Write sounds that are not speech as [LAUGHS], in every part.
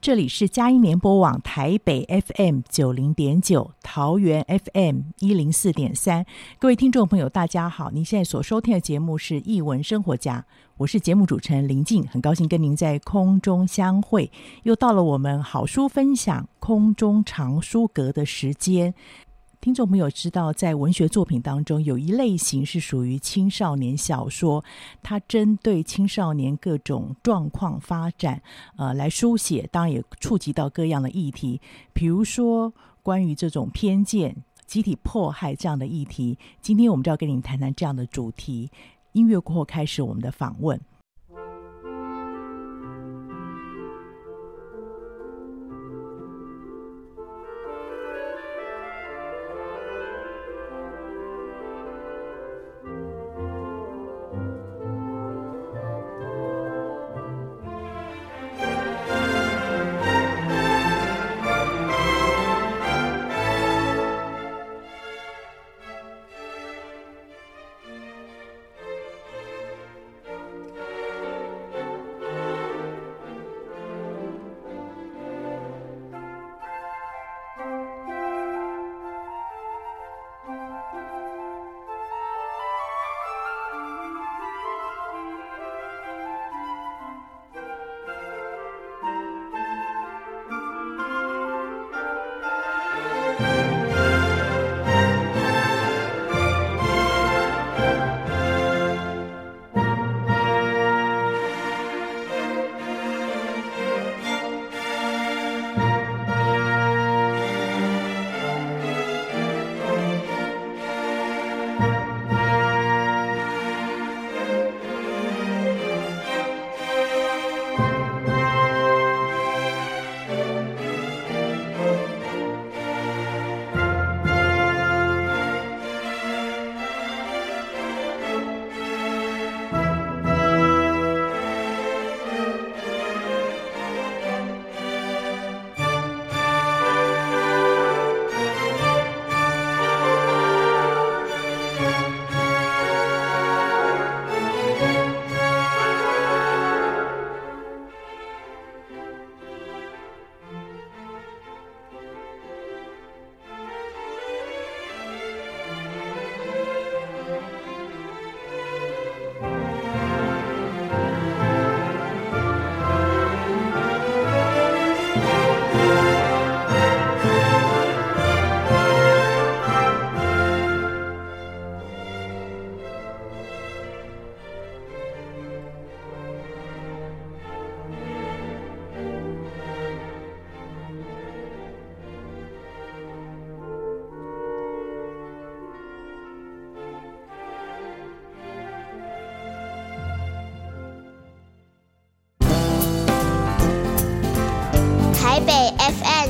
这里是佳音联播网台北 FM 九零点九，桃园 FM 一零四点三。各位听众朋友，大家好！您现在所收听的节目是《译文生活家》，我是节目主持人林静，很高兴跟您在空中相会。又到了我们好书分享空中藏书阁的时间。听众朋友知道，在文学作品当中，有一类型是属于青少年小说，它针对青少年各种状况发展，呃，来书写，当然也触及到各样的议题，比如说关于这种偏见、集体迫害这样的议题。今天我们就要跟你谈谈这样的主题。音乐过后，开始我们的访问。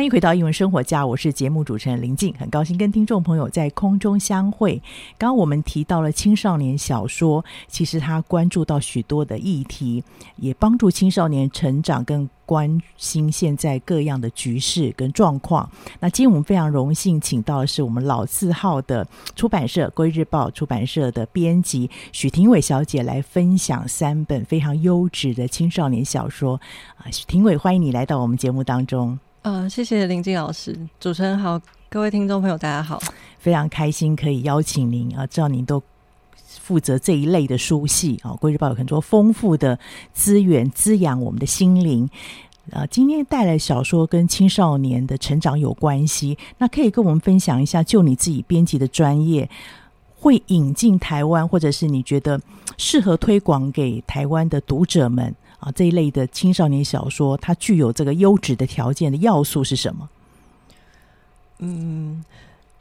欢迎回到英文生活家，我是节目主持人林静，很高兴跟听众朋友在空中相会。刚刚我们提到了青少年小说，其实他关注到许多的议题，也帮助青少年成长，跟关心现在各样的局势跟状况。那今天我们非常荣幸请到的是我们老字号的出版社《归日报》出版社的编辑许廷伟小姐来分享三本非常优质的青少年小说。啊，许廷伟，欢迎你来到我们节目当中。呃，谢谢林静老师，主持人好，各位听众朋友大家好，非常开心可以邀请您啊，知道您都负责这一类的书系啊，国语日报有很多丰富的资源滋养我们的心灵。啊，今天带来小说跟青少年的成长有关系，那可以跟我们分享一下，就你自己编辑的专业，会引进台湾，或者是你觉得适合推广给台湾的读者们。啊，这一类的青少年小说，它具有这个优质的条件的要素是什么？嗯，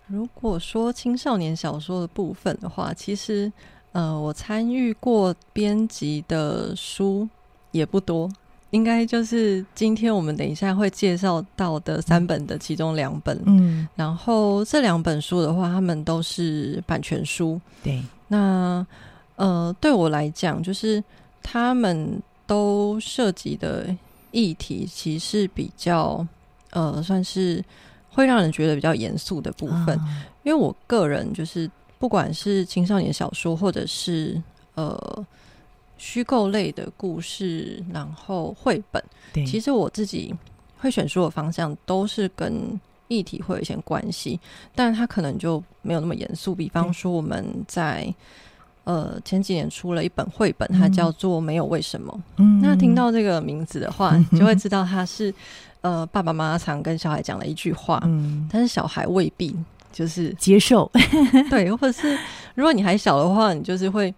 如果说青少年小说的部分的话，其实呃，我参与过编辑的书也不多，应该就是今天我们等一下会介绍到的三本的其中两本。嗯，然后这两本书的话，他们都是版权书。对，那呃，对我来讲，就是他们。都涉及的议题，其实比较呃，算是会让人觉得比较严肃的部分。哦、因为我个人就是，不管是青少年小说，或者是呃虚构类的故事，然后绘本，其实我自己会选书的方向都是跟议题会有一些关系，但它可能就没有那么严肃。比方说，我们在。呃，前几年出了一本绘本，它叫做《没有为什么》。嗯，那听到这个名字的话，就会知道它是呃爸爸妈妈常跟小孩讲的一句话。嗯，但是小孩未必就是接受。[LAUGHS] 对，或者是如果你还小的话，你就是会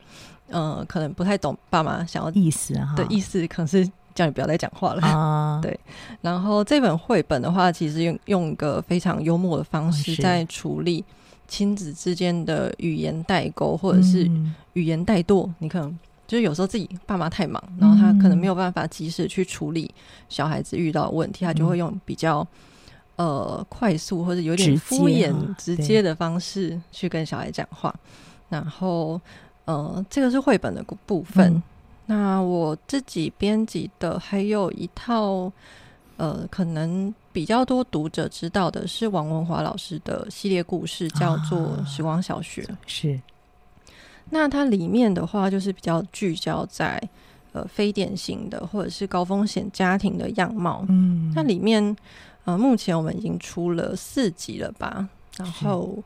呃，可能不太懂爸妈想要意思啊的意思，可能是叫你不要再讲话了啊。[LAUGHS] 对，然后这本绘本的话，其实用用一个非常幽默的方式在处理。亲子之间的语言代沟，或者是语言怠惰，嗯、你可能就是有时候自己爸妈太忙，然后他可能没有办法及时去处理小孩子遇到的问题，嗯、他就会用比较呃快速或者有点敷衍直接，直接的方式去跟小孩讲话。然后呃，这个是绘本的部分。嗯、那我自己编辑的还有一套。呃，可能比较多读者知道的是王文华老师的系列故事，叫做《时光小学》。啊、是，那它里面的话，就是比较聚焦在呃非典型的或者是高风险家庭的样貌。嗯，那里面呃，目前我们已经出了四集了吧？然后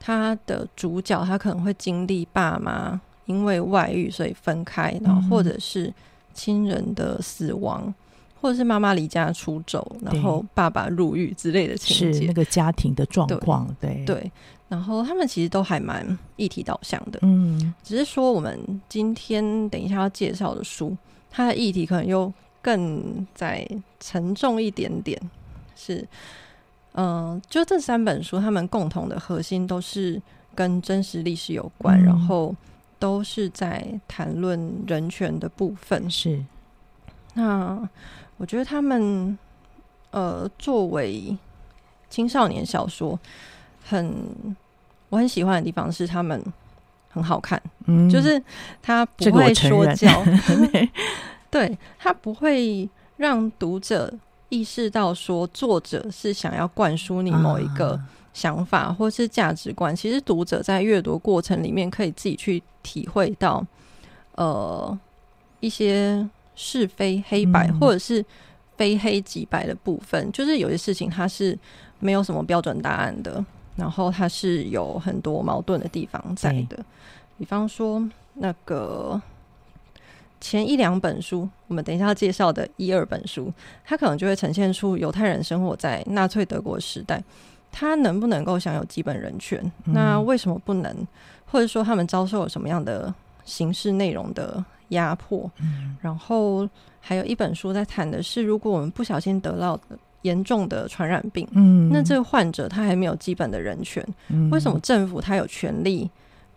他的主角他可能会经历爸妈因为外遇所以分开，然后或者是亲人的死亡。或者是妈妈离家出走，然后爸爸入狱之类的情节，是那个家庭的状况，对对，对。然后他们其实都还蛮议题导向的，嗯，只是说我们今天等一下要介绍的书，它的议题可能又更再沉重一点点。是，嗯、呃，就这三本书，他们共同的核心都是跟真实历史有关，嗯、然后都是在谈论人权的部分。是，那。我觉得他们，呃，作为青少年小说，很我很喜欢的地方是他们很好看，嗯，就是他不会说教 [LAUGHS] [LAUGHS] 对，他不会让读者意识到说作者是想要灌输你某一个想法或是价值观。其实读者在阅读过程里面可以自己去体会到，呃，一些。是非黑白，嗯、或者是非黑即白的部分，就是有些事情它是没有什么标准答案的，然后它是有很多矛盾的地方在的。比方说，那个前一两本书，我们等一下要介绍的一二本书，它可能就会呈现出犹太人生活在纳粹德国时代，他能不能够享有基本人权？嗯、那为什么不能？或者说他们遭受了什么样的形式内容的？压迫，然后还有一本书在谈的是，如果我们不小心得到严重的传染病，嗯，那这个患者他还没有基本的人权，嗯，为什么政府他有权利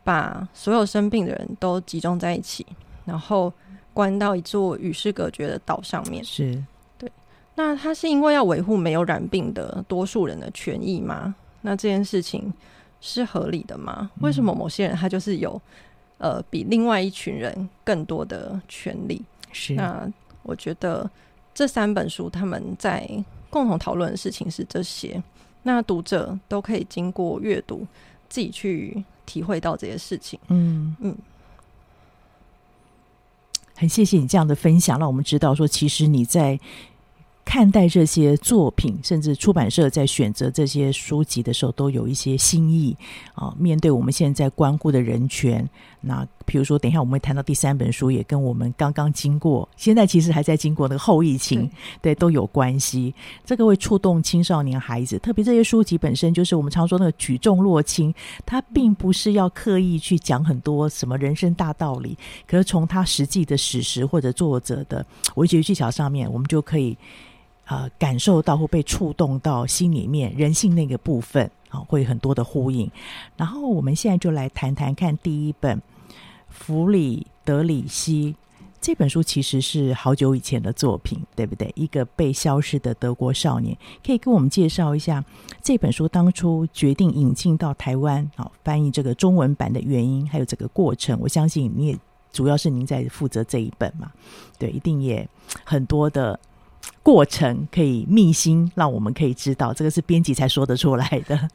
把所有生病的人都集中在一起，然后关到一座与世隔绝的岛上面？是，对。那他是因为要维护没有染病的多数人的权益吗？那这件事情是合理的吗？为什么某些人他就是有呃比另外一群人更多的权利？是。那我觉得这三本书他们在共同讨论的事情是这些，那读者都可以经过阅读自己去体会到这些事情。嗯嗯。很谢谢你这样的分享，让我们知道说，其实你在看待这些作品，甚至出版社在选择这些书籍的时候，都有一些新意啊。面对我们现在关顾的人权，那比如说，等一下我们会谈到第三本书，也跟我们刚刚经过，现在其实还在经过那个后疫情，对，对，都有关系。这个会触动青少年孩子，特别这些书籍本身就是我们常说那个举重若轻，它并不是要刻意去讲很多什么人生大道理，可是从它实际的史实或者作者的文学技巧上面，我们就可以。呃，感受到或被触动到心里面人性那个部分啊，会很多的呼应。然后我们现在就来谈谈看第一本《弗里德里希》这本书，其实是好久以前的作品，对不对？一个被消失的德国少年，可以跟我们介绍一下这本书当初决定引进到台湾啊，翻译这个中文版的原因，还有这个过程。我相信你也主要是您在负责这一本嘛，对，一定也很多的。过程可以秘辛，让我们可以知道，这个是编辑才说得出来的。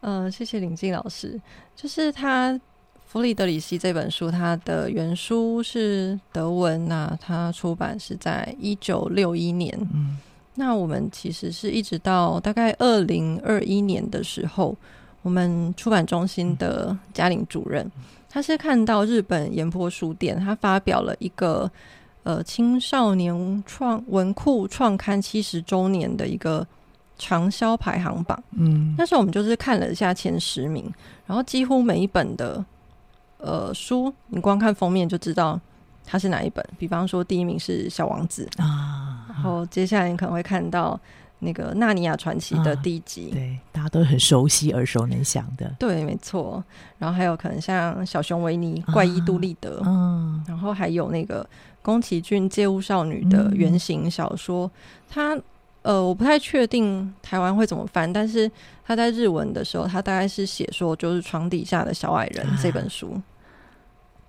呃，[LAUGHS] 谢谢林静老师。就是他《弗里德里希》这本书，它的原书是德文，那它出版是在一九六一年。嗯，那我们其实是一直到大概二零二一年的时候，我们出版中心的嘉玲主任，他是看到日本岩波书店，他发表了一个。呃，青少年创文库创刊七十周年的一个畅销排行榜。嗯，那时候我们就是看了一下前十名，然后几乎每一本的呃书，你光看封面就知道它是哪一本。比方说，第一名是《小王子》啊，然后接下来你可能会看到那个《纳尼亚传奇》的第一集，啊，对，大家都很熟悉、耳熟能详的。对，没错。然后还有可能像《小熊维尼》《怪医杜立德》啊，嗯，然后还有那个。宫崎骏《借物少女》的原型小说，他、嗯、呃，我不太确定台湾会怎么翻，但是他在日文的时候，他大概是写说就是床底下的小矮人这本书。啊、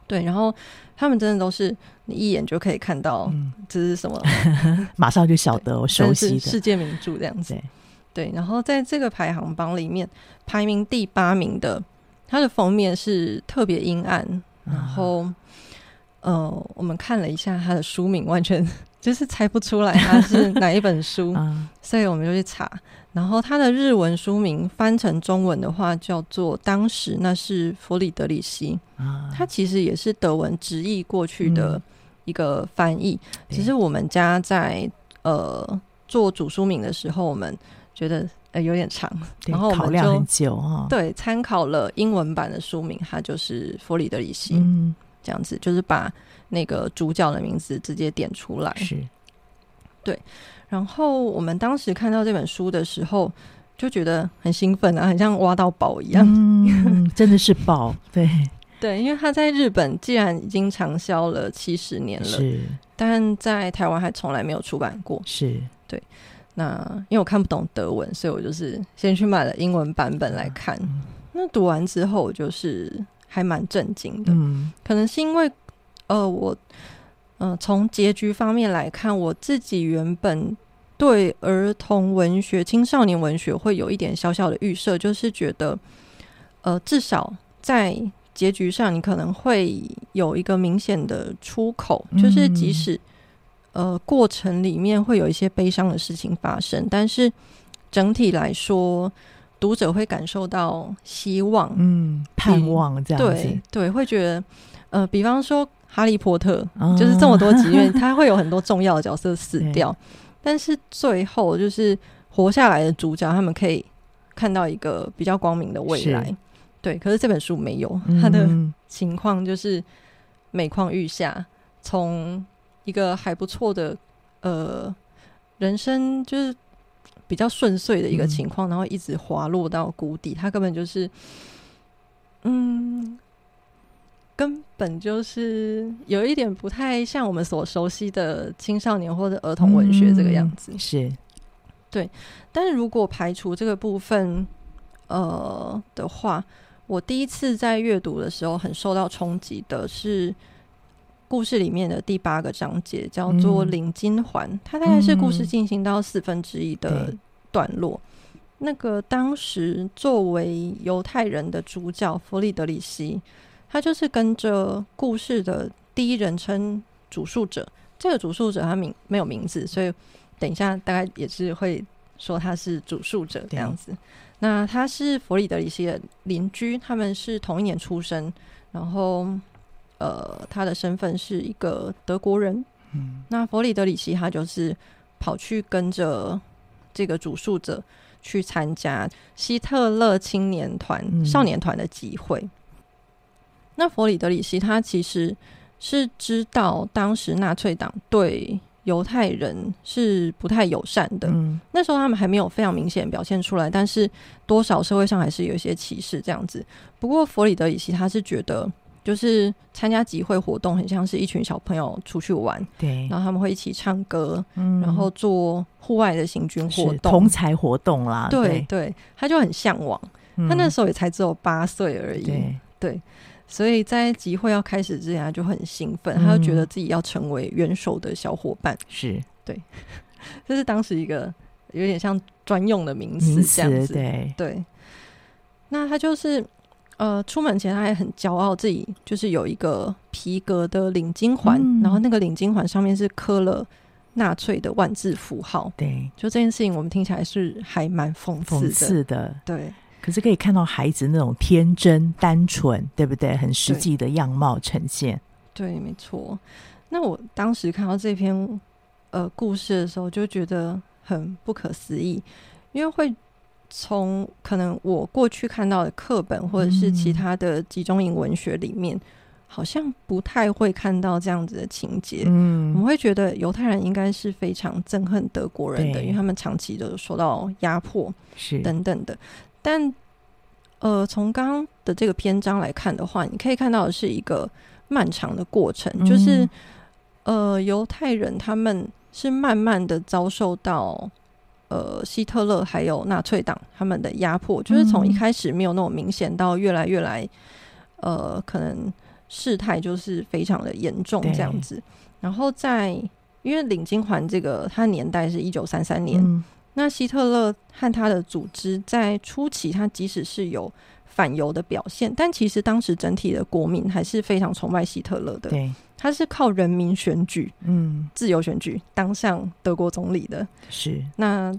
对，然后他们真的都是你一眼就可以看到这是什么，嗯、马上就晓得我熟悉的世界名著这样子。对，对，然后在这个排行榜里面排名第八名的，它的封面是特别阴暗，然后。啊呃，我们看了一下他的书名，完全 [LAUGHS] 就是猜不出来 [LAUGHS] 他是哪一本书，所以我们就去查。然后他的日文书名翻成中文的话叫做《当时那是弗里德里希》，他其实也是德文直译过去的一个翻译。其实我们家在呃做主书名的时候，我们觉得呃有点长，然后我们就。对，参考了英文版的书名，它就是弗里德里希。嗯。这样子就是把那个主角的名字直接点出来，是，对。然后我们当时看到这本书的时候，就觉得很兴奋啊，很像挖到宝一样，嗯，[LAUGHS] 真的是宝，对对。因为他在日本既然已经畅销了七十年了，是，但在台湾还从来没有出版过，是对。那因为我看不懂德文，所以我就是先去买了英文版本来看。嗯，那读完之后，就是。还蛮震惊的，嗯，可能是因为，呃，我，呃，从结局方面来看，我自己原本对儿童文学、青少年文学会有一点小小的预设，就是觉得，呃，至少在结局上，你可能会有一个明显的出口，就是即使，呃，过程里面会有一些悲伤的事情发生，但是整体来说。读者会感受到希望，嗯，盼望这样子，对对，会觉得，呃，比方说《哈利波特》哦，就是这么多集，因为他会有很多重要的角色死掉，但是最后就是活下来的主角，他们可以看到一个比较光明的未来。对，可是这本书没有，他的情况就是每况愈下，从一个还不错的呃人生就是。比较顺遂的一个情况，然后一直滑落到谷底。他根本就是，嗯，根本就是有一点不太像我们所熟悉的青少年或者儿童文学这个样子。嗯、是，对。但是如果排除这个部分，呃的话，我第一次在阅读的时候很受到冲击的是故事里面的第八个章节，叫做《领金环》，嗯，它大概是故事进行到四分之一的段落。那个当时作为犹太人的主角弗里德里希，他就是跟着故事的第一人称主述者。这个主述者他名没有名字，所以等一下大概也是会说他是主述者这样子。那他是弗里德里希的邻居，他们是同一年出生，然后呃，他的身份是一个德国人。嗯，那弗里德里希他就是跑去跟着这个主述者。去参加希特勒青年团、嗯、少年团的集会。那弗里德里希他其实是知道当时纳粹党对犹太人是不太友善的。嗯，那时候他们还没有非常明显表现出来，但是多少社会上还是有一些歧视这样子。不过弗里德里希他是觉得。就是参加集会活动，很像是一群小朋友出去玩，对，然后他们会一起唱歌，嗯，然后做户外的行军活动，同才活动啦，对对，他就很向往，嗯。他那时候也才只有八岁而已，对，对，所以在集会要开始之前，他就很兴奋，嗯，他就觉得自己要成为元首的小伙伴，是。对，这是当时一个有点像专用的名词这样子，对。对，那他就是。呃，出门前他还很骄傲，自己就是有一个皮革的领巾环，嗯，然后那个领巾环上面是刻了纳粹的万字符号。对，就这件事情，我们听起来是还蛮讽刺的。讽刺的，对。可是可以看到孩子那种天真、单纯，对不对？很实际的样貌呈现。对，对没错。那我当时看到这篇呃故事的时候，就觉得很不可思议，因为会。从可能我过去看到的课本或者是其他的集中营文学里面，好像不太会看到这样子的情节。嗯，我们会觉得犹太人应该是非常憎恨德国人的，因为他们长期的受到压迫，是等等的。但呃，从刚刚的这个篇章来看的话，你可以看到的是一个漫长的过程，就是呃，犹太人他们是慢慢的遭受到。呃，希特勒还有纳粹党他们的压迫，就是从一开始没有那么明显，到越来越来，呃，可能事态就是非常的严重这样子。然后在因为领金环这个，它年代是一九三三年，嗯，那希特勒和他的组织在初期，他即使是有反犹的表现，但其实当时整体的国民还是非常崇拜希特勒的。对。他是靠人民选举，嗯，自由选举当上德国总理的。是那，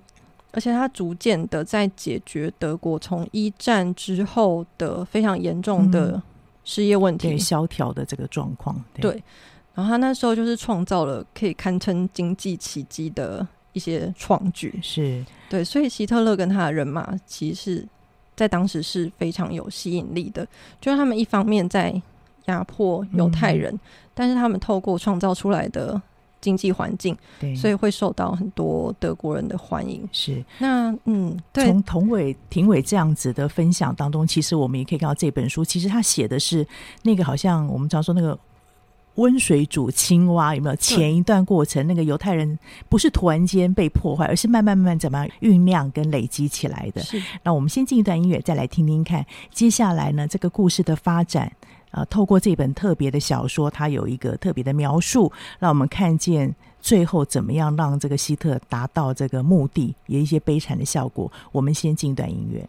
而且他逐渐的在解决德国从一战之后的非常严重的失业问题、萧条的这个状况。对，然后他那时候就是创造了可以堪称经济奇迹的一些创举。是对，所以希特勒跟他的人马其实在当时是非常有吸引力的，就是他们一方面在。压迫犹太人，嗯，但是他们透过创造出来的经济环境，对，所以会受到很多德国人的欢迎。是那嗯，对从童伟、庭伟这样子的分享当中，其实我们也可以看到这本书，其实他写的是那个好像我们常说那个温水煮青蛙，有没有？前一段过程，那个犹太人不是突然间被破坏，而是慢慢慢慢怎么样酝酿跟累积起来的。是，那我们先进一段音乐，再来听听看接下来呢这个故事的发展。啊，透过这本特别的小说，它有一个特别的描述，让我们看见最后怎么样让这个希特达到这个目的，有一些悲惨的效果。我们先进一段音乐。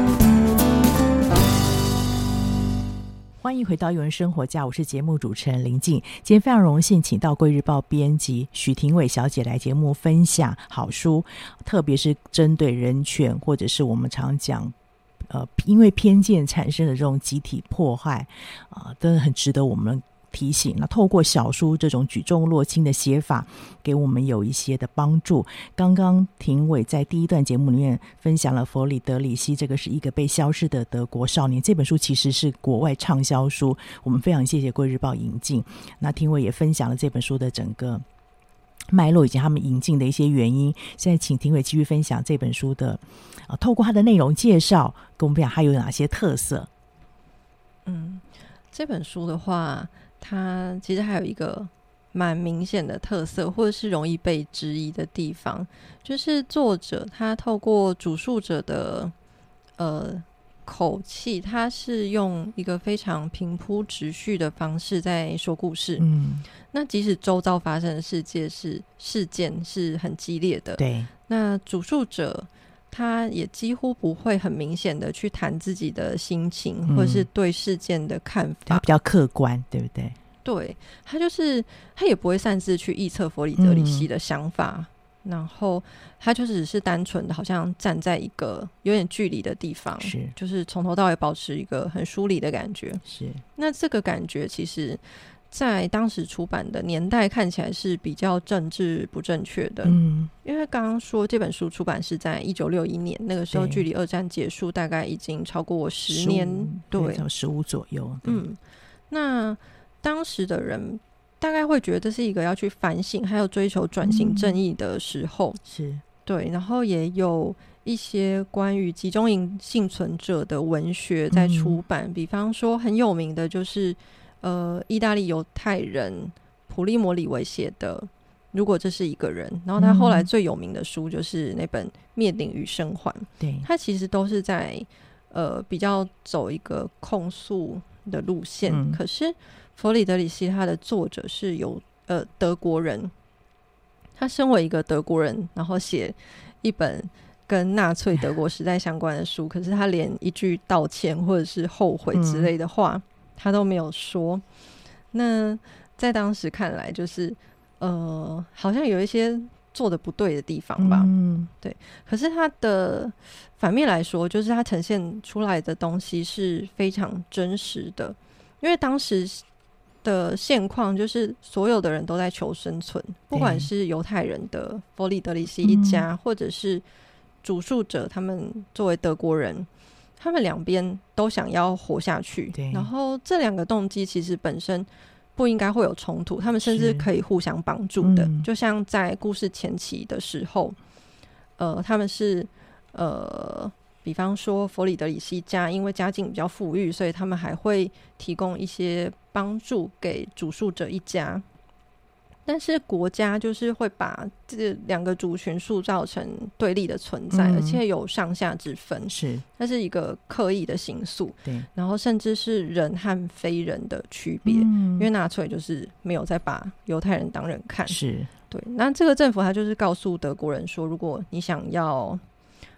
欢迎回到《一人生活家》，我是节目主持人林静。今天非常荣幸，请到《贵日报》编辑许廷伟小姐来节目分享好书，特别是针对人权，或者是我们常讲，呃，因为偏见产生的这种集体破坏，啊、呃，真的很值得我们。提醒，那透过小书这种举重若轻的写法，给我们有一些的帮助。刚刚廷伟在第一段节目里面分享了弗里德里希，这个是一个被消失的德国少年。这本书其实是国外畅销书，我们非常谢谢《贵日报》引进。那廷伟也分享了这本书的整个脉络以及他们引进的一些原因。现在请廷伟继续分享这本书的啊，透过它的内容介绍，跟我们讲它有哪些特色。嗯，这本书的话。它其实还有一个蛮明显的特色，或者是容易被质疑的地方，就是作者他透过主述者的呃口气，他是用一个非常平铺直叙的方式在说故事。嗯，那即使周遭发生的世界是事件是很激烈的，对，那主述者他也几乎不会很明显的去谈自己的心情，嗯、或者是对事件的看法，他比较客观，对不对？对，他就是他也不会擅自去臆测弗里德里希的想法，嗯、然后他就只是单纯的，好像站在一个有点距离的地方，是，就是从头到尾保持一个很疏离的感觉。是，那这个感觉其实，在当时出版的年代看起来是比较政治不正确的。嗯，因为刚刚说这本书出版是在一九六一年，那个时候距离二战结束大概已经超过十年，对，十五左右。嗯，那。当时的人大概会觉得这是一个要去反省，还有追求转型正义的时候，嗯、是对。然后也有一些关于集中营幸存者的文学在出版，嗯、比方说很有名的就是呃，意大利犹太人普利摩里维写的《如果这是一个人》，然后他后来最有名的书就是那本《灭顶与生还》，对，他其实都是在呃比较走一个控诉的路线，嗯、可是。弗里德里希他的作者是有呃德国人，他身为一个德国人，然后写一本跟纳粹德国时代相关的书，可是他连一句道歉或者是后悔之类的话，嗯、他都没有说。那在当时看来，就是呃，好像有一些做的不对的地方吧。嗯，对。可是他的反面来说，就是他呈现出来的东西是非常真实的，因为当时。的现况就是所有的人都在求生存，不管是犹太人的弗里德里希一家，或者是主述者他们作为德国人，他们两边都想要活下去。然后这两个动机其实本身不应该会有冲突，他们甚至可以互相帮助的。就像在故事前期的时候，呃，他们是呃。比方说，弗里德里希家因为家境比较富裕，所以他们还会提供一些帮助给主述者一家。但是国家就是会把这两个族群塑造成对立的存在，嗯、而且有上下之分。是，它是一个刻意的形塑。对，然后甚至是人和非人的区别。嗯、因为纳粹就是没有再把犹太人当人看。是对。那这个政府他就是告诉德国人说，如果你想要。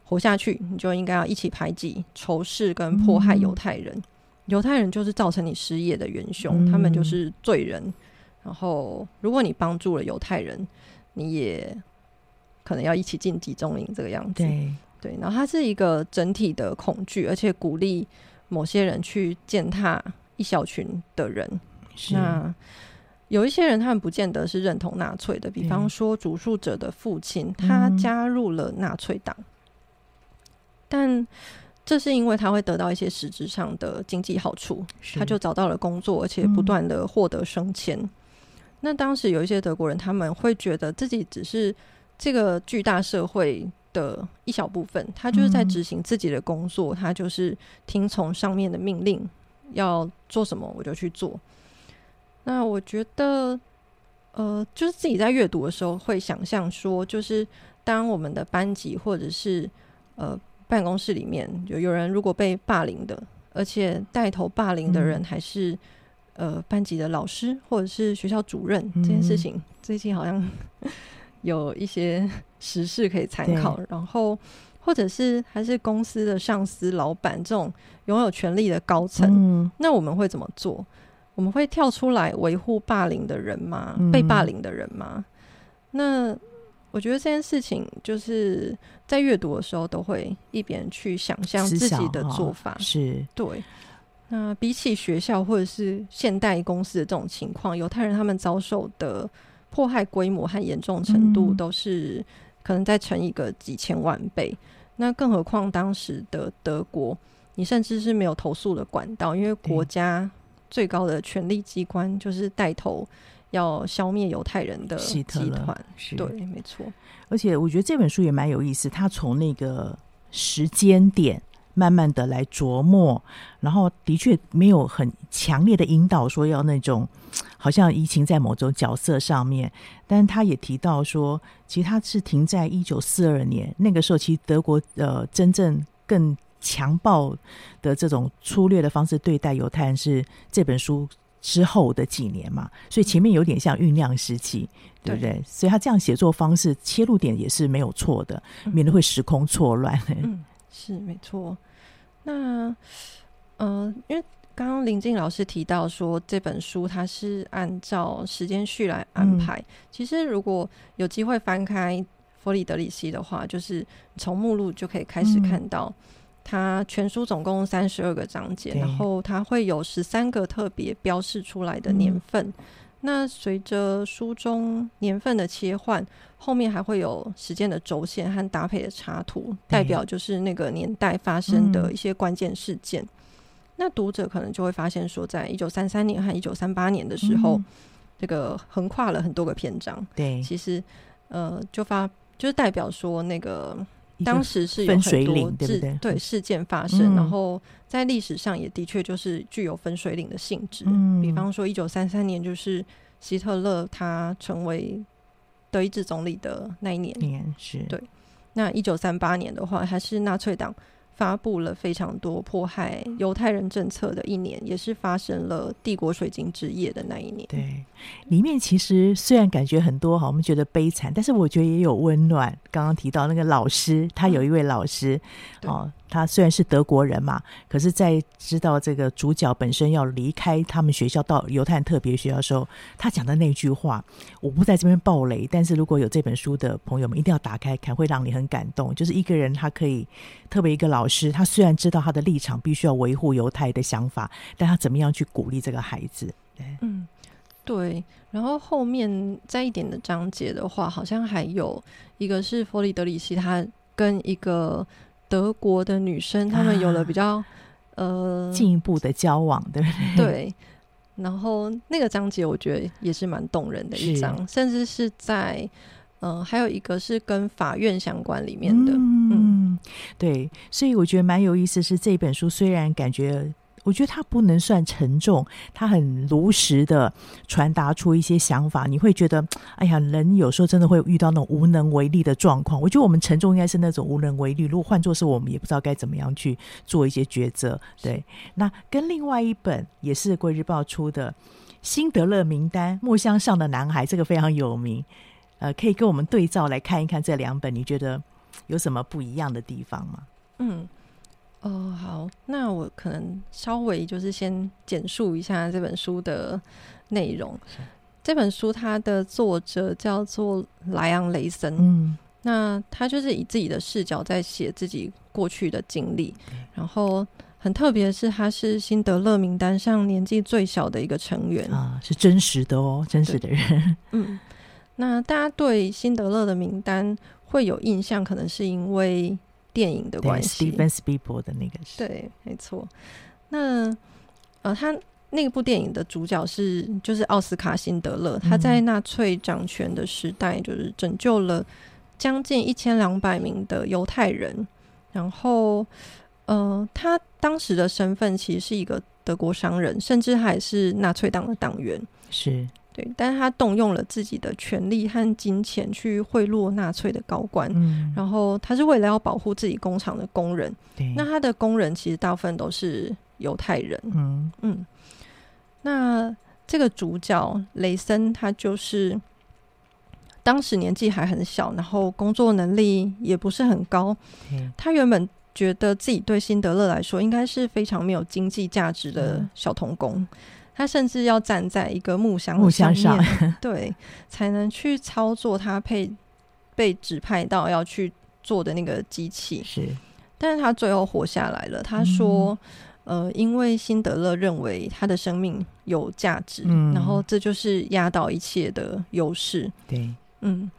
活下去，你就应该要一起排挤、仇视跟迫害犹太人。犹、嗯、太人就是造成你失业的元凶，嗯、他们就是罪人。然后，如果你帮助了犹太人，你也可能要一起进集中营这个样子。对对，然后它是一个整体的恐惧，而且鼓励某些人去践踏一小群的人。是那有一些人，他们不见得是认同纳粹的，比方说主述者的父亲，他加入了纳粹党。但这是因为他会得到一些实质上的经济好处，他就找到了工作，而且不断的获得升迁。嗯、那当时有一些德国人，他们会觉得自己只是这个巨大社会的一小部分，他就是在执行自己的工作，嗯、他就是听从上面的命令，要做什么我就去做。那我觉得呃，就是自己在阅读的时候会想象说，就是当我们的班级或者是呃办公室里面有有人如果被霸凌的，而且带头霸凌的人还是、嗯、呃班级的老师或者是学校主任，嗯、这件事情最近好像 [LAUGHS] 有一些时事可以参考，然后或者是还是公司的上司、老板这种拥有权力的高层，嗯、那我们会怎么做？我们会跳出来维护霸凌的人吗？嗯、被霸凌的人吗？那我觉得这件事情就是在阅读的时候都会一边去想象自己的做法，是对。那比起学校或者是现代公司的这种情况，犹太人他们遭受的迫害规模和严重程度都是可能再乘一个几千万倍。嗯、那更何况当时的德国，你甚至是没有投诉的管道，因为国家。最高的权力机关就是带头要消灭犹太人的集团，对，没错。而且我觉得这本书也蛮有意思，他从那个时间点慢慢的来琢磨，然后的确没有很强烈的引导说要那种好像移情在某种角色上面，但是他也提到说，其实他是停在一九四二年那个时候，其实德国呃真正更。强暴的这种粗略的方式对待犹太人是这本书之后的几年嘛，所以前面有点像酝酿时期，对不对？对，所以他这样写作方式切入点也是没有错的，免得会时空错乱。嗯，是没错。那嗯、呃，因为刚刚林静老师提到说这本书它是按照时间序来安排，嗯、其实如果有机会翻开弗里德里希的话，就是从目录就可以开始看到。它全书总共三十二个章节，然后它会有十三个特别标示出来的年份。嗯、那随着书中年份的切换，后面还会有时间的轴线和搭配的插图，代表就是那个年代发生的一些关键事件。嗯、那读者可能就会发现说，在一九三三年和一九三八年的时候，嗯、这个横跨了很多个篇章。对，其实呃，就发就是代表说那个。当时是有很多事，对事件发生，嗯、然后在历史上也的确就是具有分水岭的性质。嗯、比方说，一九三三年就是希特勒他成为德意志总理的那一年，年是对。那一九三八年的话，还是纳粹党。发布了非常多迫害犹太人政策的一年，也是发生了帝国水晶之夜的那一年。对，里面其实虽然感觉很多哈，我们觉得悲惨，但是我觉得也有温暖。刚刚提到那个老师，他有一位老师，嗯、哦。他虽然是德国人嘛，可是，在知道这个主角本身要离开他们学校到犹太特别学校的时候，他讲的那句话，我不在这边爆雷，但是如果有这本书的朋友们，一定要打开看，会让你很感动。就是一个人，他可以特别一个老师，他虽然知道他的立场必须要维护犹太的想法，但他怎么样去鼓励这个孩子？嗯，对。然后后面再一点的章节的话，好像还有一个是弗里德里希，他跟一个。德国的女生，她们有了比较、啊、呃进一步的交往，对不对？对。然后那个章节我觉得也是蛮动人的一章，甚至是在嗯、呃，还有一个是跟法院相关里面的，嗯，嗯对。所以我觉得蛮有意思，是这本书虽然感觉。我觉得他不能算沉重，他很如实的传达出一些想法。你会觉得，哎呀，人有时候真的会遇到那种无能为力的状况。我觉得我们沉重应该是那种无能为力。如果换作是我们，也不知道该怎么样去做一些抉择。对，那跟另外一本也是《贵日报》出的《辛德勒名单》，木箱上的男孩，这个非常有名。呃，可以跟我们对照来看一看这两本，你觉得有什么不一样的地方吗？嗯。哦，好，那我可能稍微就是先简述一下这本书的内容。这本书它的作者叫做莱昂·雷森，嗯，那他就是以自己的视角在写自己过去的经历。嗯、然后很特别的是，他是辛德勒名单上年纪最小的一个成员啊，是真实的哦，真实的人。[LAUGHS] 嗯，那大家对辛德勒的名单会有印象，可能是因为。电影的关系，Steven Spielberg 的那个是，对，没错。那呃，他那部电影的主角是就是奥斯卡辛德勒，他在纳粹掌权的时代，就是拯救了将近一千两百名的犹太人。然后，呃，他当时的身份其实是一个德国商人，甚至还是纳粹党的党员。是，对，但是他动用了自己的权力和金钱去贿赂纳粹的高官，嗯，然后他是为了要保护自己工厂的工人。那他的工人其实大部分都是犹太人。嗯嗯，那这个主角雷森，他就是当时年纪还很小，然后工作能力也不是很高。对他原本觉得自己对辛德勒来说应该是非常没有经济价值的小童工。嗯他甚至要站在一个木箱木箱上，对，[LAUGHS] 才能去操作他配被指派到要去做的那个机器。是，但是他最后活下来了。他说：“嗯、呃，因为辛德勒认为他的生命有价值，嗯、然后这就是压倒一切的优势。”对，嗯，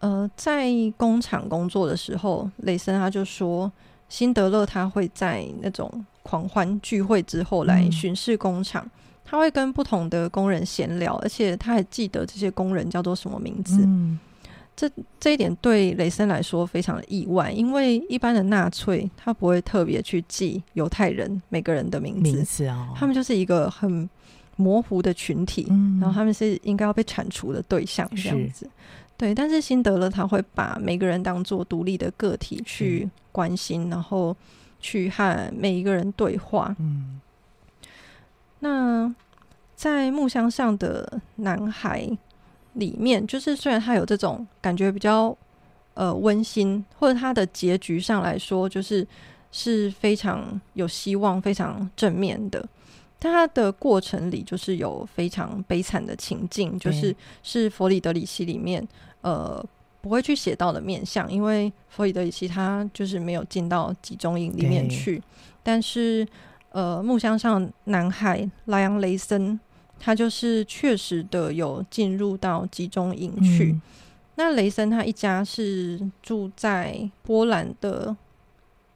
呃，在工厂工作的时候，雷森他就说，辛德勒他会在那种狂欢聚会之后来巡视工厂。嗯他会跟不同的工人闲聊，而且他还记得这些工人叫做什么名字。嗯、这这一点对雷森来说非常的意外，因为一般的纳粹他不会特别去记犹太人每个人的名字，名字哦，他们就是一个很模糊的群体，嗯、然后他们是应该要被铲除的对象这样子。对，但是辛德勒他会把每个人当做独立的个体去关心，然后去和每一个人对话。嗯。那在木箱上的男孩里面，就是虽然他有这种感觉比较呃温馨，或者他的结局上来说，就是是非常有希望、非常正面的，但他的过程里就是有非常悲惨的情境，就是是弗里德里希里面呃不会去写到的面相，因为弗里德里希他就是没有进到集中营里面去，但是。呃，木箱上男孩莱昂雷森，他就是确实的有进入到集中营去。嗯、那雷森他一家是住在波兰的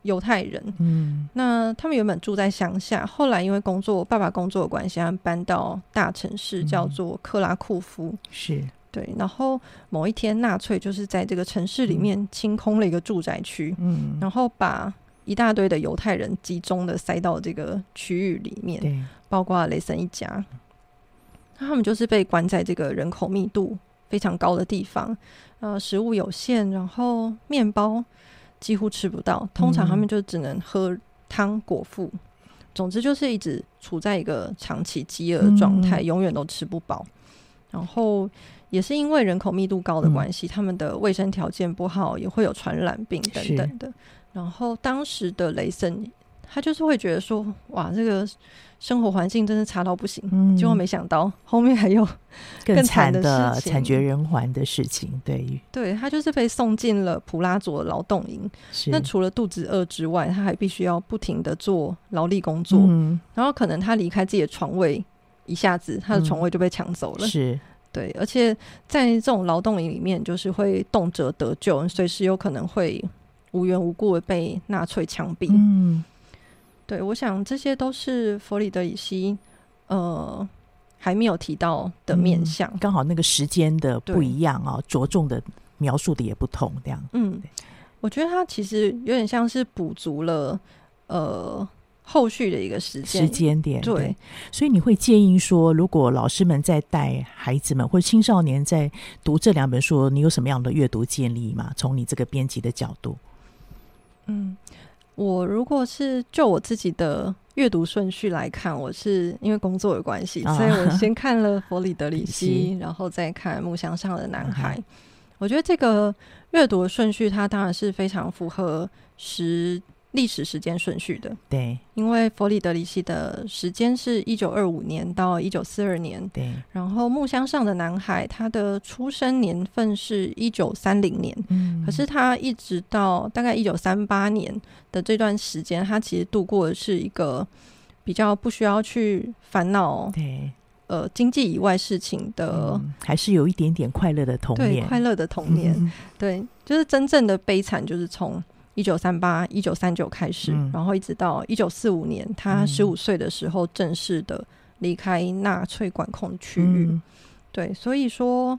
犹太人，嗯，那他们原本住在乡下，后来因为工作，爸爸工作的关系，他们搬到大城市，叫做克拉库夫。是对，然后某一天，纳粹就是在这个城市里面清空了一个住宅区，嗯，然后把。一大堆的犹太人集中的塞到这个区域里面，包括雷森一家，他们就是被关在这个人口密度非常高的地方，呃，食物有限，然后面包几乎吃不到，通常他们就只能喝汤果腹，嗯、总之就是一直处在一个长期饥饿的状态，嗯、永远都吃不饱。然后也是因为人口密度高的关系，嗯、他们的卫生条件不好，也会有传染病等等的。然后当时的雷森，他就是会觉得说，哇，这个生活环境真的差到不行。嗯，结果没想到后面还有 [LAUGHS] 更惨的事情，惨绝人寰的事情。对，对他就是被送进了普拉佐劳动营。是那除了肚子饿之外，他还必须要不停的做劳力工作。嗯，然后可能他离开自己的床位，一下子他的床位就被抢走了。嗯、是对，而且在这种劳动营里面，就是会动辄得救，随时有可能会。无缘无故的被纳粹枪毙。嗯，对，我想这些都是弗里德里希呃还没有提到的面相。刚、嗯、好那个时间的不一样啊，着重的描述的也不同，这样。嗯，我觉得他其实有点像是补足了呃后续的一个时间时间点。对，对所以你会建议说，如果老师们在带孩子们或者青少年在读这两本书，你有什么样的阅读建议吗？从你这个编辑的角度。嗯，我如果是就我自己的阅读顺序来看，我是因为工作的关系，啊、所以我先 [LAUGHS] 看了弗里德里希，然后再看木箱上的男孩。嗯、我觉得这个阅读的顺序，它当然是非常符合时。历史时间顺序的，对，因为弗里德里希的时间是一九二五年到一九四二年，对，然后木箱上的男孩他的出生年份是一九三零年，嗯，可是他一直到大概一九三八年的这段时间，他其实度过的是一个比较不需要去烦恼，对，呃，经济以外事情的，嗯，还是有一点点快乐的童年，对，快乐的童年，嗯，[LAUGHS] 对，就是真正的悲惨，就是从。一九三八、一九三九开始，嗯、然后一直到一九四五年，他十五岁的时候正式的离开纳粹管控区域。嗯、对，所以说，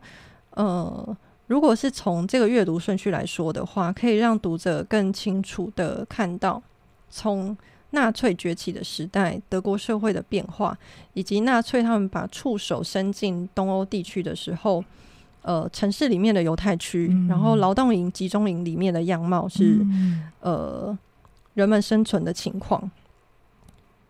呃，如果是从这个阅读顺序来说的话，可以让读者更清楚的看到，从纳粹崛起的时代，德国社会的变化，以及纳粹他们把触手伸进东欧地区的时候，呃，城市里面的犹太区，嗯、然后劳动营、集中营里面的样貌是，嗯、呃，人们生存的情况。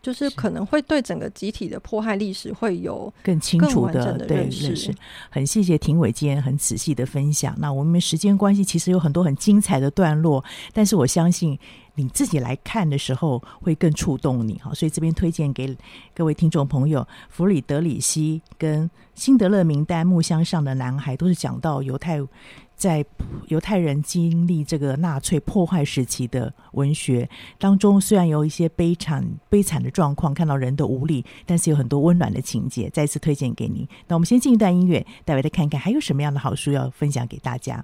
就是可能会对整个集体的迫害历史会有更清楚的认识。很谢谢庭伟今天很仔细的分享。那我们时间关系，其实有很多很精彩的段落，但是我相信你自己来看的时候会更触动你哈。所以这边推荐给各位听众朋友，弗里德里希跟《辛德勒名单》《木箱上的男孩》都是讲到犹太。在犹太人经历这个纳粹破坏时期的文学当中，虽然有一些悲惨悲惨的状况，看到人的无力，但是有很多温暖的情节，再次推荐给您。那我们先进一段音乐，待会再看看还有什么样的好书要分享给大家。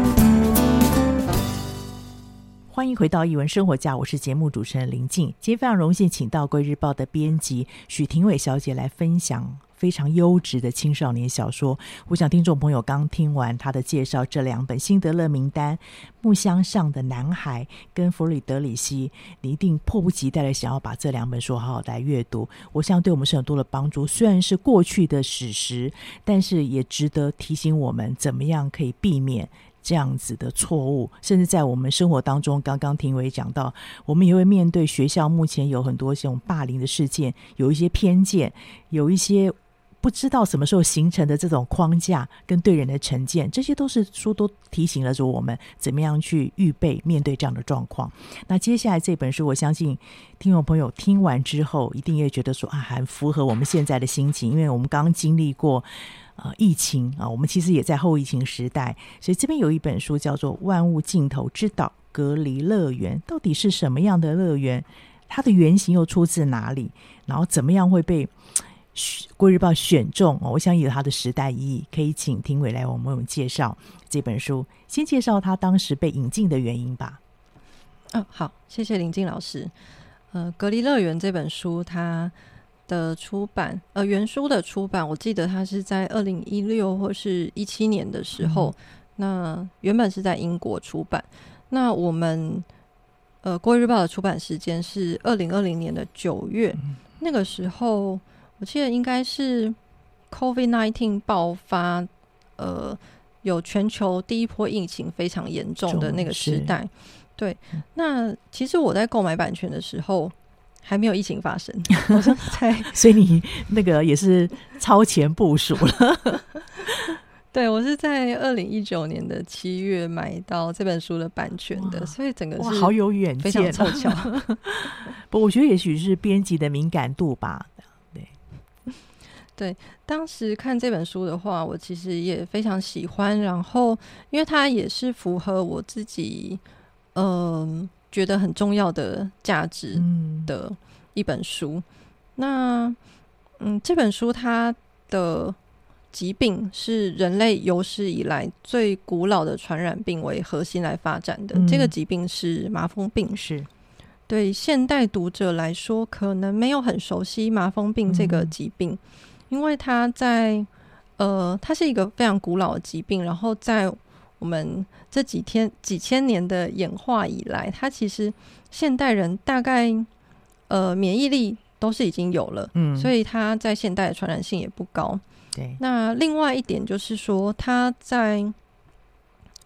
欢迎回到一文生活家，我是节目主持人林静。今天非常荣幸请到《贵日报》的编辑许婷伟小姐来分享非常优质的青少年小说。我想听众朋友刚听完她的介绍，这两本《辛德勒名单》《木箱上的男孩》跟《弗里德里希》，你一定迫不及待的想要把这两本书好好来阅读。我想对我们是很多的帮助。虽然是过去的史实，但是也值得提醒我们怎么样可以避免。这样子的错误，甚至在我们生活当中，刚刚庭伟讲到，我们也会面对学校目前有很多这种霸凌的事件，有一些偏见，有一些不知道什么时候形成的这种框架跟对人的成见，这些都是书都提醒了着我们怎么样去预备面对这样的状况。那接下来这本书，我相信听众朋友听完之后，一定也觉得说啊，很符合我们现在的心情，因为我们刚刚经历过。啊，疫情啊，我们其实也在后疫情时代，所以这边有一本书叫做《万物尽头之岛隔离乐园》，到底是什么样的乐园？它的原型又出自哪里？然后怎么样会被《贵日报》选中？我想有它的时代意义，可以请庭伟来我们介绍这本书。先介绍它当时被引进的原因吧。嗯、好，谢谢林静老师。呃，《隔离乐园》这本书，它。的出版，呃，原书的出版，我记得它是在二零一六或是一七年的时候，嗯、那原本是在英国出版。那我们，呃，《国语日报》的出版时间是二零二零年的九月，嗯、那个时候我记得应该是 COVID nineteen 爆发，呃，有全球第一波疫情非常严重的那个时代。对，那其实我在购买版权的时候。还没有疫情发生，[LAUGHS] 我说在，[LAUGHS] 所以你那个也是超前部署了。[LAUGHS] 对，我是在二零一九年的七月买到这本书的版权的，所以整个是好有远见，非常凑巧。不，我觉得也许是编辑的敏感度吧。对，对，当时看这本书的话，我其实也非常喜欢，然后因为它也是符合我自己，嗯、呃。觉得很重要的价值的一本书。嗯，那嗯，这本书它的疾病是人类有史以来最古老的传染病为核心来发展的。嗯，这个疾病是麻风病。是对现代读者来说，可能没有很熟悉麻风病这个疾病，嗯，因为它在呃，它是一个非常古老的疾病，然后在。我们这几天几千年的演化以来，它其实现代人大概呃免疫力都是已经有了，嗯，所以它在现代的传染性也不高。对，那另外一点就是说，它在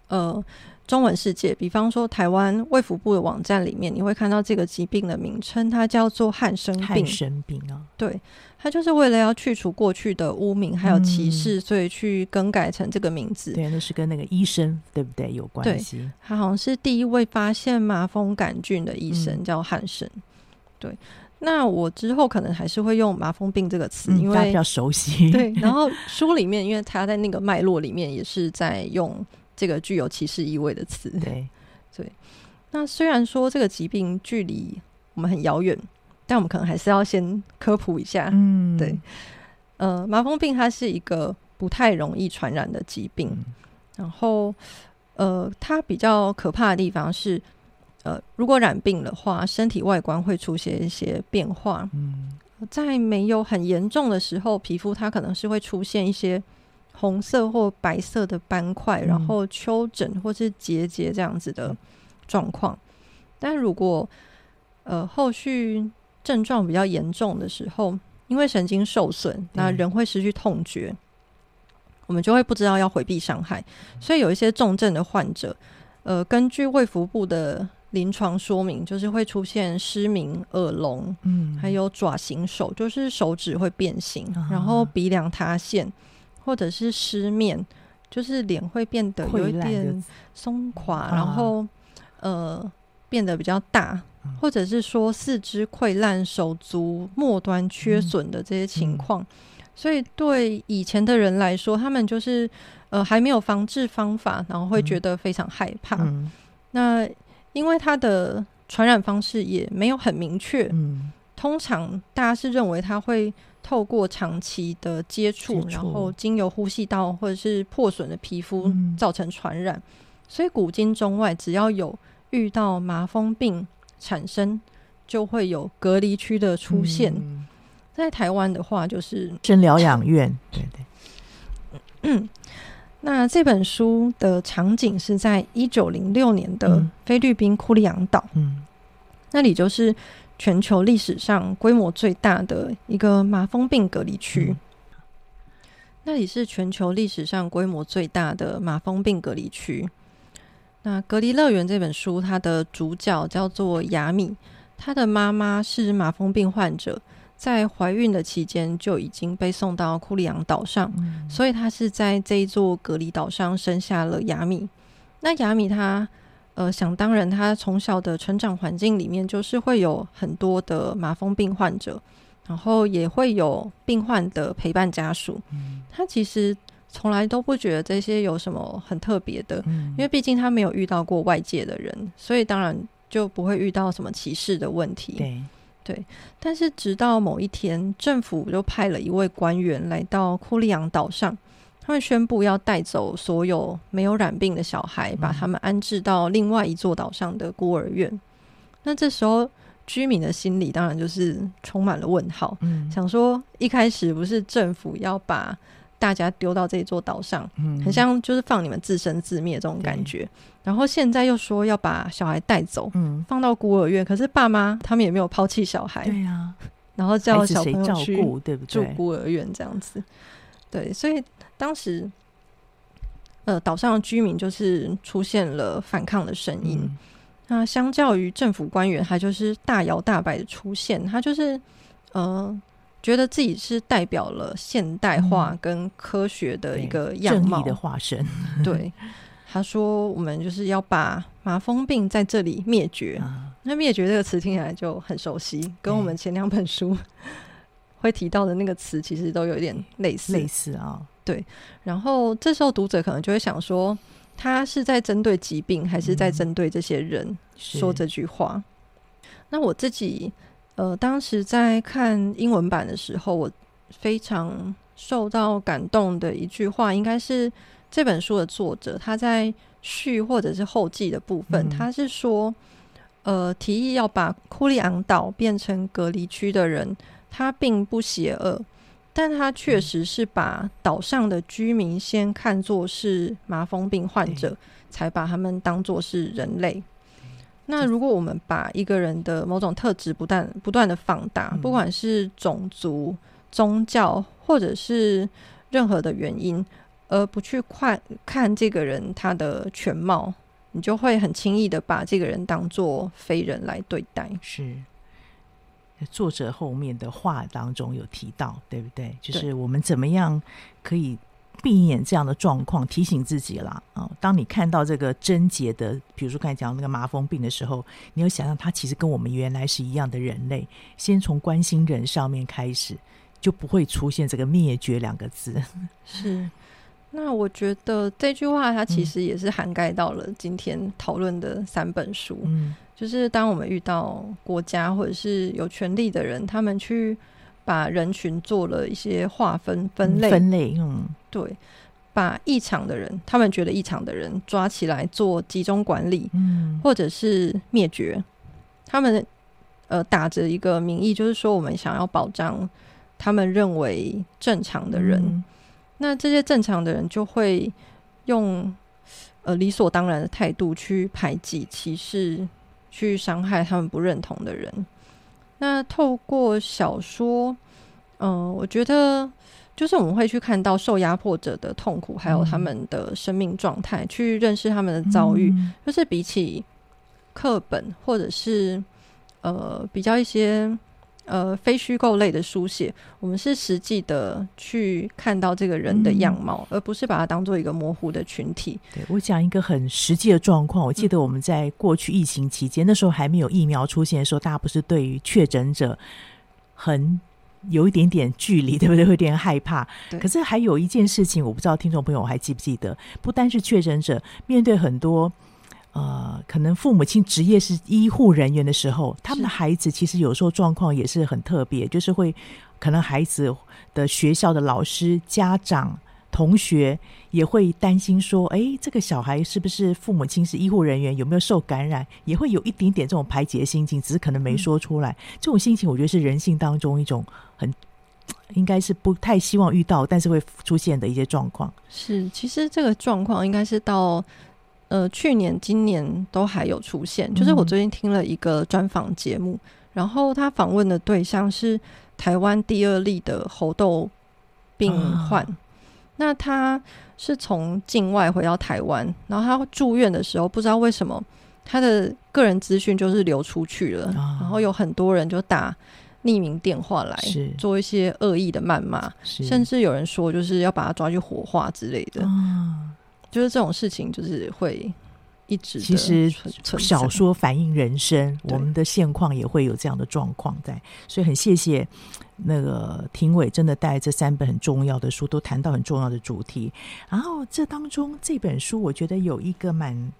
呃。中文世界，比方说台湾卫福部的网站里面，你会看到这个疾病的名称，它叫做汉生病。汉生病啊，对，它就是为了要去除过去的污名还有歧视，嗯、所以去更改成这个名字。对，那是跟那个医生对不对有关系？他好像是第一位发现麻风杆菌的医生，嗯、叫汉生。对，那我之后可能还是会用麻风病这个词，嗯、因为比较熟悉。对，[LAUGHS] 然后书里面，因为他在那个脉络里面也是在用。这个具有歧视意味的词，对对。那虽然说这个疾病距离我们很遥远，但我们可能还是要先科普一下。嗯，对。呃，麻风病它是一个不太容易传染的疾病，嗯、然后呃，它比较可怕的地方是，呃，如果染病的话，身体外观会出现一些变化。嗯，在没有很严重的时候，皮肤它可能是会出现一些。红色或白色的斑块，然后丘疹或是结节这样子的状况。嗯、但如果呃后续症状比较严重的时候，因为神经受损，那人会失去痛觉，嗯、我们就会不知道要回避伤害。所以有一些重症的患者，呃，根据卫福部的临床说明，就是会出现失明、耳聋，嗯，还有爪形手，就是手指会变形，啊、然后鼻梁塌陷。或者是失面，就是脸会变得有一点松垮，然后呃变得比较大，或者是说四肢溃烂、手足末端缺损的这些情况。嗯、所以对以前的人来说，他们就是呃还没有防治方法，然后会觉得非常害怕。嗯、那因为它的传染方式也没有很明确，嗯、通常大家是认为它会透过长期的接触，接然后经由呼吸道或者是破损的皮肤造成传染。嗯、所以古今中外，只要有遇到麻风病产生，就会有隔离区的出现。嗯、在台湾的话，就是诊疗养院。对对。嗯，[COUGHS] 那这本书的场景是在一九零六年的菲律宾库利昂岛。嗯，那里就是全球历史上规模最大的一个麻风病隔离区。嗯、那里是全球历史上规模最大的麻风病隔离区。那《隔离乐园》这本书，它的主角叫做雅米，她的妈妈是麻风病患者，在怀孕的期间就已经被送到库里昂岛上，嗯、所以她是在这一座隔离岛上生下了雅米。那雅米她，呃，想当然，她从小的成长环境里面就是会有很多的麻风病患者，然后也会有病患的陪伴家属。她、嗯、其实。从来都不觉得这些有什么很特别的，嗯、因为毕竟他没有遇到过外界的人，所以当然就不会遇到什么歧视的问题。对，对。但是直到某一天，政府就派了一位官员来到库利昂岛上，他们宣布要带走所有没有染病的小孩，嗯、把他们安置到另外一座岛上的孤儿院。那这时候居民的心里当然就是充满了问号，嗯、想说一开始不是政府要把大家丢到这座岛上，嗯，很像就是放你们自生自灭这种感觉。然后现在又说要把小孩带走，嗯，放到孤儿院，可是爸妈他们也没有抛弃小孩，对呀、啊。然后叫小朋友去住孤儿院这样子，对，对，所以当时，呃，岛上的居民就是出现了反抗的声音。嗯、那相较于政府官员，他就是大摇大摆的出现，他就是呃。觉得自己是代表了现代化跟科学的一个样貌，的化身。[LAUGHS] [LAUGHS] 对，他说：“我们就是要把麻风病在这里灭绝。啊”那“灭绝”这个词听起来就很熟悉，跟我们前两本书会提到的那个词其实都有点类似。类似啊，对。然后这时候读者可能就会想说，他是在针对疾病，还是在针对这些人说这句话？嗯、那我自己。呃，当时在看英文版的时候，我非常受到感动的一句话，应该是这本书的作者他在序或者是后记的部分，嗯、他是说，呃，提议要把库利昂岛变成隔离区的人，他并不邪恶，但他确实是把岛上的居民先看作是麻风病患者，嗯、才把他们当作是人类。那如果我们把一个人的某种特质不断不断的放大，不管是种族、宗教，或者是任何的原因，而不去看看这个人他的全貌，你就会很轻易的把这个人当做非人来对待。是，作者后面的话当中有提到，对不对？就是我们怎么样可以。避免这样的状况，提醒自己啦。啊！当你看到这个症结的，比如说刚才讲那个麻风病的时候，你要想想，他其实跟我们原来是一样的人类。先从关心人上面开始，就不会出现这个灭绝两个字。是。那我觉得这句话，它其实也是涵盖到了今天讨论的三本书。嗯，就是当我们遇到国家或者是有权力的人，他们去。把人群做了一些划分、分类、分类，嗯，对，把异常的人，他们觉得异常的人抓起来做集中管理，嗯，或者是灭绝。他们呃打着一个名义，就是说我们想要保障他们认为正常的人。嗯、那这些正常的人就会用呃理所当然的态度去排挤、歧视、去伤害他们不认同的人。那透过小说，嗯、呃，我觉得就是我们会去看到受压迫者的痛苦，还有他们的生命状态，嗯、去认识他们的遭遇。嗯、就是比起课本或者是呃比较一些呃非虚构类的书写，我们是实际的去看到这个人的样貌，嗯、而不是把它当做一个模糊的群体。对，我讲一个很实际的状况，我记得我们在过去疫情期间，嗯、那时候还没有疫苗出现的时候，大家不是对于确诊者很有一点点距离，对不对？会有点害怕。可是还有一件事情，我不知道听众朋友还记不记得，不单是确诊者面对很多。呃，可能父母亲职业是医护人员的时候，他们的孩子其实有时候状况也是很特别，就是会可能孩子的学校的老师、家长、同学也会担心说，哎，这个小孩是不是父母亲是医护人员，有没有受感染，也会有一点点这种排解的心情，只是可能没说出来。嗯、这种心情，我觉得是人性当中一种很应该是不太希望遇到，但是会出现的一些状况。是，其实这个状况应该是到。呃，去年、今年都还有出现。就是我最近听了一个专访节目，嗯、然后他访问的对象是台湾第二例的猴痘病患。啊、那他是从境外回到台湾，然后他住院的时候，不知道为什么他的个人资讯就是流出去了，啊、然后有很多人就打匿名电话来做一些恶意的谩骂，甚至有人说就是要把他抓去火化之类的。啊就是这种事情，就是会一直。其实小说反映人生，我们的现况也会有这样的状况在。所以很谢谢那个评委，真的带这三本很重要的书，都谈到很重要的主题。然后这当中这本书，我觉得有一个蛮，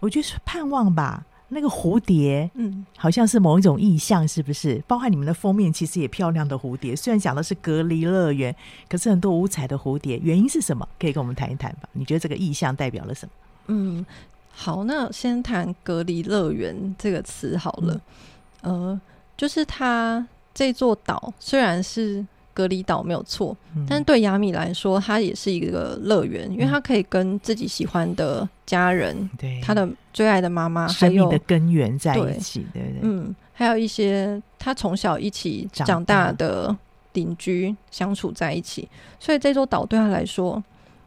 我觉得是盼望吧。那个蝴蝶，嗯，好像是某一种意象，是不是？包含你们的封面，其实也漂亮的蝴蝶。虽然讲的是隔离乐园，可是很多五彩的蝴蝶，原因是什么？可以跟我们谈一谈吧？你觉得这个意象代表了什么？嗯，好，那先谈隔离乐园这个词好了。嗯、呃，就是它这座岛虽然是。隔离岛没有错，但是对亚米来说，它也是一个乐园，因为它可以跟自己喜欢的家人，对他的最爱的妈妈，还有的根源在一起，对不对？嗯，还有一些他从小一起长大的邻居相处在一起，所以这座岛对他来说，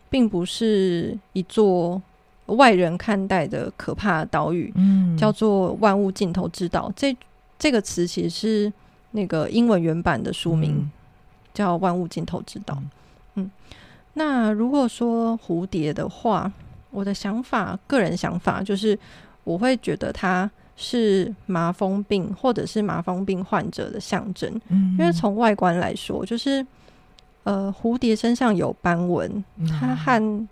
并不是一座外人看待的可怕的岛屿，嗯，叫做万物尽头之岛。这这个词其实是那个英文原版的书名。嗯叫万物尽头之道。嗯，那如果说蝴蝶的话，我的想法，个人想法就是，我会觉得它是麻风病或者是麻风病患者的象征。嗯，因为从外观来说，就是呃，蝴蝶身上有斑纹，它和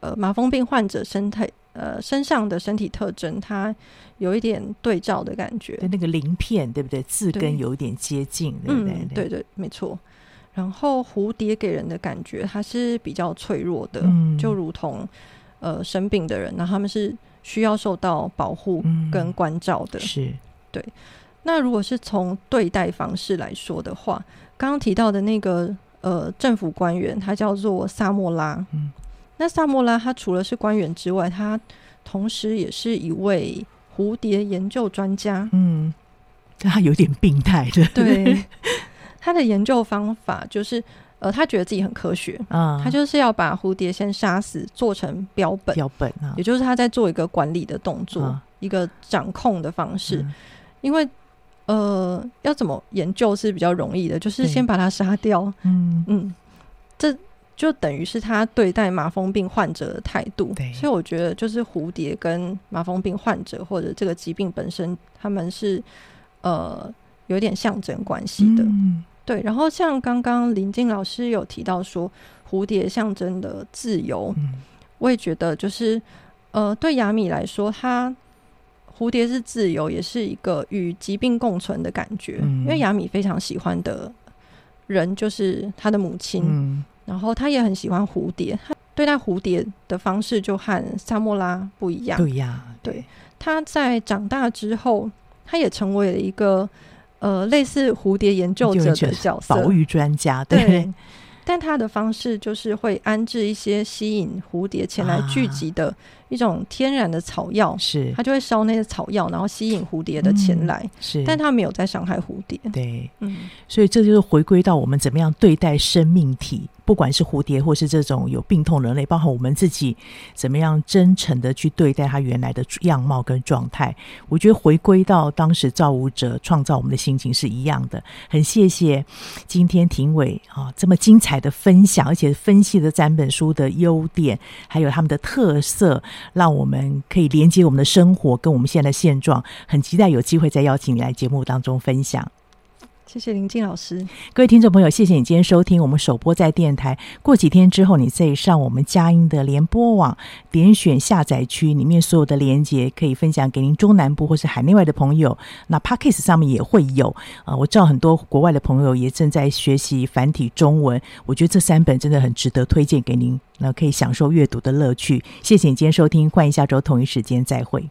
呃麻风病患者身体呃身上的身体特征，它有一点对照的感觉。那个鳞片对不对？字根有一点接近，对不对？嗯，对对，没错。然后蝴蝶给人的感觉，它是比较脆弱的，嗯、就如同呃生病的人，那他们是需要受到保护跟关照的。嗯、是对。那如果是从对待方式来说的话，刚刚提到的那个呃政府官员，他叫做萨莫拉。嗯。那萨莫拉他除了是官员之外，他同时也是一位蝴蝶研究专家。嗯。他有点病态的。对。他的研究方法就是，呃，他觉得自己很科学，嗯，他就是要把蝴蝶先杀死，做成标本，标本啊，也就是他在做一个管理的动作，嗯、一个掌控的方式。嗯、因为，呃，要怎么研究是比较容易的，就是先把它杀掉，嗯。嗯，这就等于是他对待麻风病患者的态度。所以我觉得，就是蝴蝶跟麻风病患者或者这个疾病本身，他们是呃。有点象征关系的，嗯、对。然后像刚刚林静老师有提到说，蝴蝶象征的自由，嗯、我也觉得就是，呃，对雅米来说，它蝴蝶是自由，也是一个与疾病共存的感觉。嗯、因为雅米非常喜欢的人就是他的母亲，嗯、然后他也很喜欢蝴蝶，他对待蝴蝶的方式就和萨莫拉不一样。对呀，对。他在长大之后，他也成为了一个。呃，类似蝴蝶研究者的角色，保育专家，对，对。但他的方式就是会安置一些吸引蝴蝶前来聚集的一种天然的草药，是它就会烧那些草药，然后吸引蝴蝶的前来，嗯、是，但它没有在伤害蝴蝶。对，嗯，所以这就是回归到我们怎么样对待生命体。不管是蝴蝶，或是这种有病痛人类，包括我们自己，怎么样真诚的去对待它原来的样貌跟状态，我觉得回归到当时造物者创造我们的心情是一样的。很谢谢今天庭伟啊这么精彩的分享，而且分析了三本书的优点，还有他们的特色，让我们可以连接我们的生活跟我们现在的现状。很期待有机会再邀请你来节目当中分享。谢谢林静老师，各位听众朋友，谢谢你今天收听我们首播在电台。过几天之后，你再上我们佳音的联播网，点选下载区里面所有的连接，可以分享给您中南部或是海内外的朋友。那 Podcast 上面也会有啊、我知道很多国外的朋友也正在学习繁体中文，我觉得这三本真的很值得推荐给您，那可以享受阅读的乐趣。谢谢你今天收听，欢迎下周同一时间再会。